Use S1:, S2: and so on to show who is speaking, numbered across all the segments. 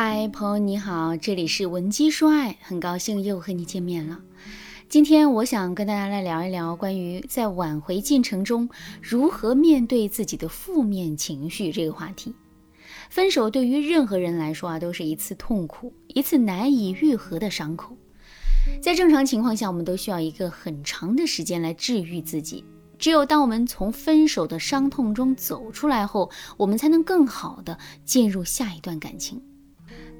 S1: 嗨，朋友你好，这里是文姬说爱，很高兴又和你见面了。今天我想跟大家来聊一聊关于在挽回进程中如何面对自己的负面情绪这个话题。分手对于任何人来说啊，都是一次痛苦，一次难以愈合的伤口。在正常情况下，我们都需要一个很长的时间来治愈自己。只有当我们从分手的伤痛中走出来后，我们才能更好的进入下一段感情。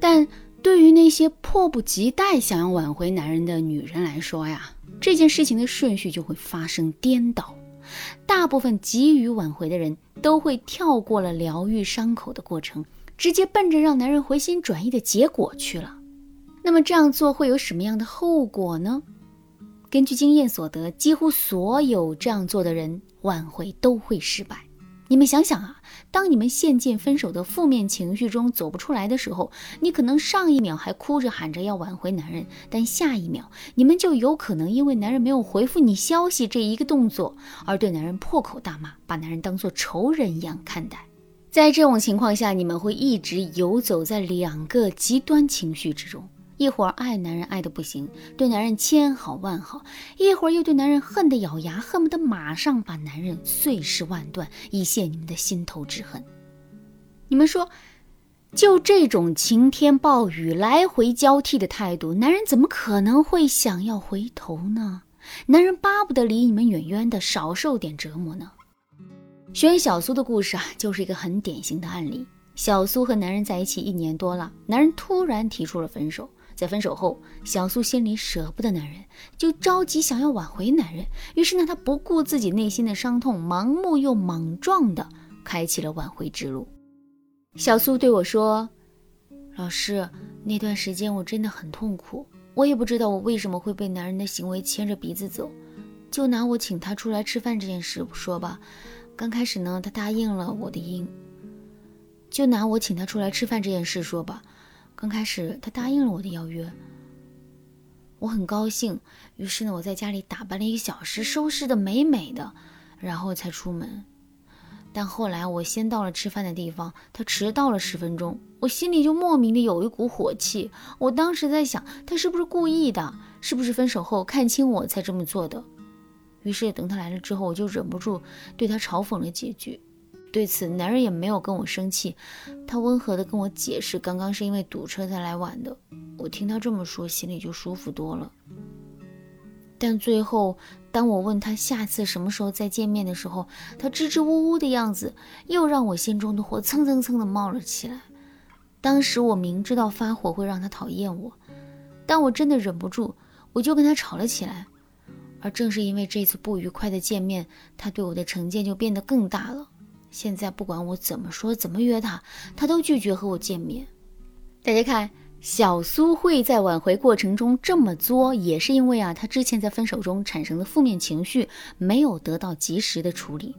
S1: 但对于那些迫不及待想要挽回男人的女人来说呀，这件事情的顺序就会发生颠倒。大部分急于挽回的人都会跳过了疗愈伤口的过程，直接奔着让男人回心转意的结果去了。那么这样做会有什么样的后果呢？根据经验所得，几乎所有这样做的人挽回都会失败。你们想想啊，当你们陷进分手的负面情绪中走不出来的时候，你可能上一秒还哭着喊着要挽回男人，但下一秒你们就有可能因为男人没有回复你消息这一个动作而对男人破口大骂，把男人当做仇人一样看待。在这种情况下，你们会一直游走在两个极端情绪之中。一会儿爱男人爱的不行，对男人千好万好；一会儿又对男人恨得咬牙，恨不得马上把男人碎尸万段，以泄你们的心头之恨。你们说，就这种晴天暴雨来回交替的态度，男人怎么可能会想要回头呢？男人巴不得离你们远远的，少受点折磨呢。学员小苏的故事啊，就是一个很典型的案例。小苏和男人在一起一年多了，男人突然提出了分手。在分手后，小苏心里舍不得男人，就着急想要挽回男人。于是呢，她不顾自己内心的伤痛，盲目又莽撞的开启了挽回之路。小苏对我说：“老师，那段时间我真的很痛苦，我也不知道我为什么会被男人的行为牵着鼻子走。就拿我请他出来吃饭这件事说吧，刚开始呢，他答应了我的应。就拿我请他出来吃饭这件事说吧。”刚开始，他答应了我的邀约，我很高兴。于是呢，我在家里打扮了一个小时，收拾的美美的，然后才出门。但后来我先到了吃饭的地方，他迟到了十分钟，我心里就莫名的有一股火气。我当时在想，他是不是故意的？是不是分手后看清我才这么做的？于是等他来了之后，我就忍不住对他嘲讽了几句。对此，男人也没有跟我生气，他温和的跟我解释，刚刚是因为堵车才来晚的。我听他这么说，心里就舒服多了。但最后，当我问他下次什么时候再见面的时候，他支支吾吾的样子，又让我心中的火蹭蹭蹭的冒了起来。当时我明知道发火会让他讨厌我，但我真的忍不住，我就跟他吵了起来。而正是因为这次不愉快的见面，他对我的成见就变得更大了。现在不管我怎么说，怎么约他，他都拒绝和我见面。大家看，小苏会在挽回过程中这么作，也是因为啊，他之前在分手中产生的负面情绪没有得到及时的处理，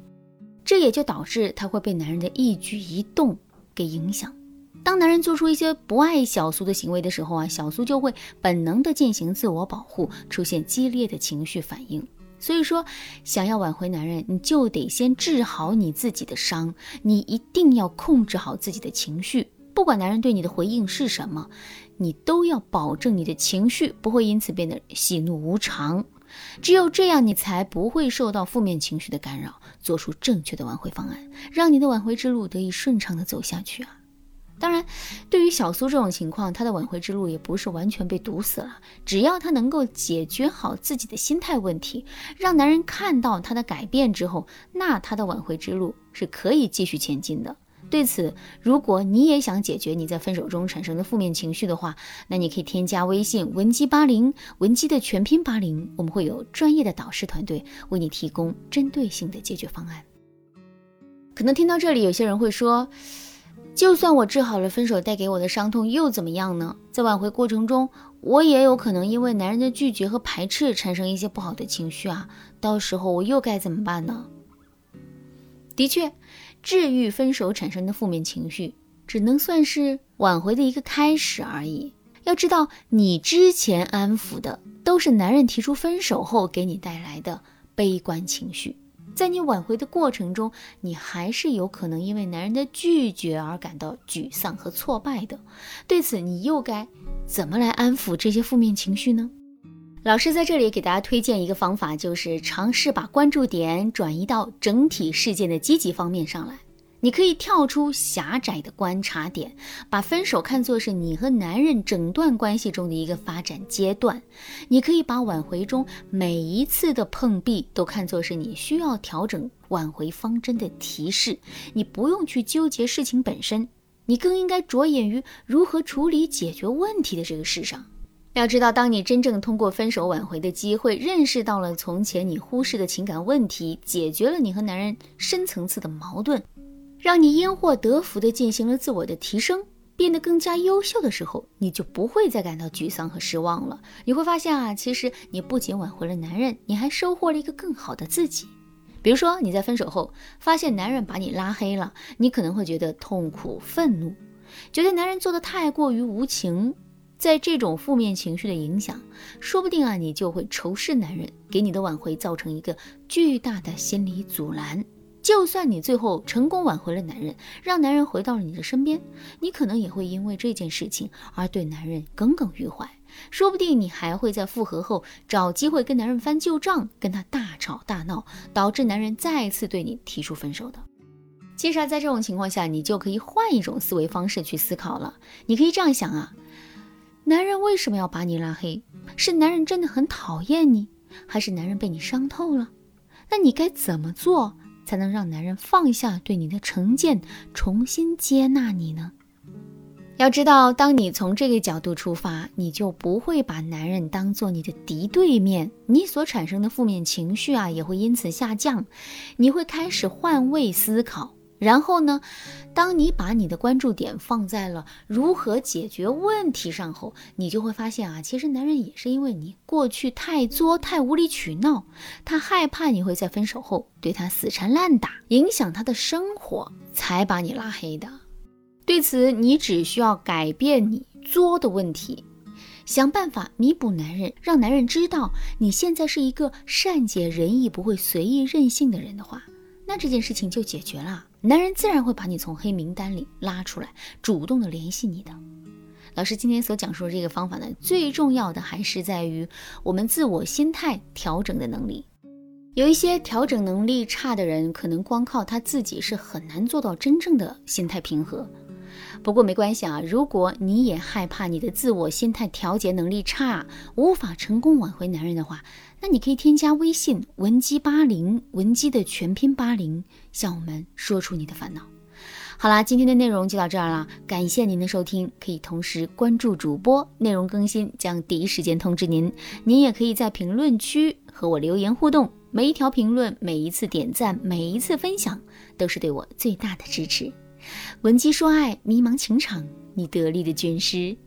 S1: 这也就导致他会被男人的一举一动给影响。当男人做出一些不爱小苏的行为的时候啊，小苏就会本能的进行自我保护，出现激烈的情绪反应。所以说，想要挽回男人，你就得先治好你自己的伤。你一定要控制好自己的情绪，不管男人对你的回应是什么，你都要保证你的情绪不会因此变得喜怒无常。只有这样，你才不会受到负面情绪的干扰，做出正确的挽回方案，让你的挽回之路得以顺畅的走下去啊。当然，对于小苏这种情况，她的挽回之路也不是完全被堵死了。只要她能够解决好自己的心态问题，让男人看到她的改变之后，那她的挽回之路是可以继续前进的。对此，如果你也想解决你在分手中产生的负面情绪的话，那你可以添加微信文姬八零，文姬的全拼八零，我们会有专业的导师团队为你提供针对性的解决方案。可能听到这里，有些人会说。就算我治好了分手带给我的伤痛，又怎么样呢？在挽回过程中，我也有可能因为男人的拒绝和排斥产生一些不好的情绪啊，到时候我又该怎么办呢？的确，治愈分手产生的负面情绪，只能算是挽回的一个开始而已。要知道，你之前安抚的都是男人提出分手后给你带来的悲观情绪。在你挽回的过程中，你还是有可能因为男人的拒绝而感到沮丧和挫败的。对此，你又该怎么来安抚这些负面情绪呢？老师在这里给大家推荐一个方法，就是尝试把关注点转移到整体事件的积极方面上来。你可以跳出狭窄的观察点，把分手看作是你和男人整段关系中的一个发展阶段。你可以把挽回中每一次的碰壁都看作是你需要调整挽回方针的提示。你不用去纠结事情本身，你更应该着眼于如何处理解决问题的这个事上。要知道，当你真正通过分手挽回的机会，认识到了从前你忽视的情感问题，解决了你和男人深层次的矛盾。让你因祸得福地进行了自我的提升，变得更加优秀的时候，你就不会再感到沮丧和失望了。你会发现啊，其实你不仅挽回了男人，你还收获了一个更好的自己。比如说，你在分手后发现男人把你拉黑了，你可能会觉得痛苦、愤怒，觉得男人做的太过于无情。在这种负面情绪的影响，说不定啊，你就会仇视男人，给你的挽回造成一个巨大的心理阻拦。就算你最后成功挽回了男人，让男人回到了你的身边，你可能也会因为这件事情而对男人耿耿于怀。说不定你还会在复合后找机会跟男人翻旧账，跟他大吵大闹，导致男人再次对你提出分手的。其实，在这种情况下，你就可以换一种思维方式去思考了。你可以这样想啊：男人为什么要把你拉黑？是男人真的很讨厌你，还是男人被你伤透了？那你该怎么做？才能让男人放下对你的成见，重新接纳你呢？要知道，当你从这个角度出发，你就不会把男人当做你的敌对面，你所产生的负面情绪啊，也会因此下降。你会开始换位思考。然后呢，当你把你的关注点放在了如何解决问题上后，你就会发现啊，其实男人也是因为你过去太作、太无理取闹，他害怕你会在分手后对他死缠烂打，影响他的生活，才把你拉黑的。对此，你只需要改变你作的问题，想办法弥补男人，让男人知道你现在是一个善解人意、不会随意任性的人的话，那这件事情就解决了。男人自然会把你从黑名单里拉出来，主动的联系你的。老师今天所讲述的这个方法呢，最重要的还是在于我们自我心态调整的能力。有一些调整能力差的人，可能光靠他自己是很难做到真正的心态平和。不过没关系啊，如果你也害怕你的自我心态调节能力差，无法成功挽回男人的话，那你可以添加微信文姬八零，文姬的全拼八零，向我们说出你的烦恼。好啦，今天的内容就到这儿了，感谢您的收听，可以同时关注主播，内容更新将第一时间通知您。您也可以在评论区和我留言互动，每一条评论、每一次点赞、每一次分享，都是对我最大的支持。闻鸡说爱，迷茫情场，你得力的军师。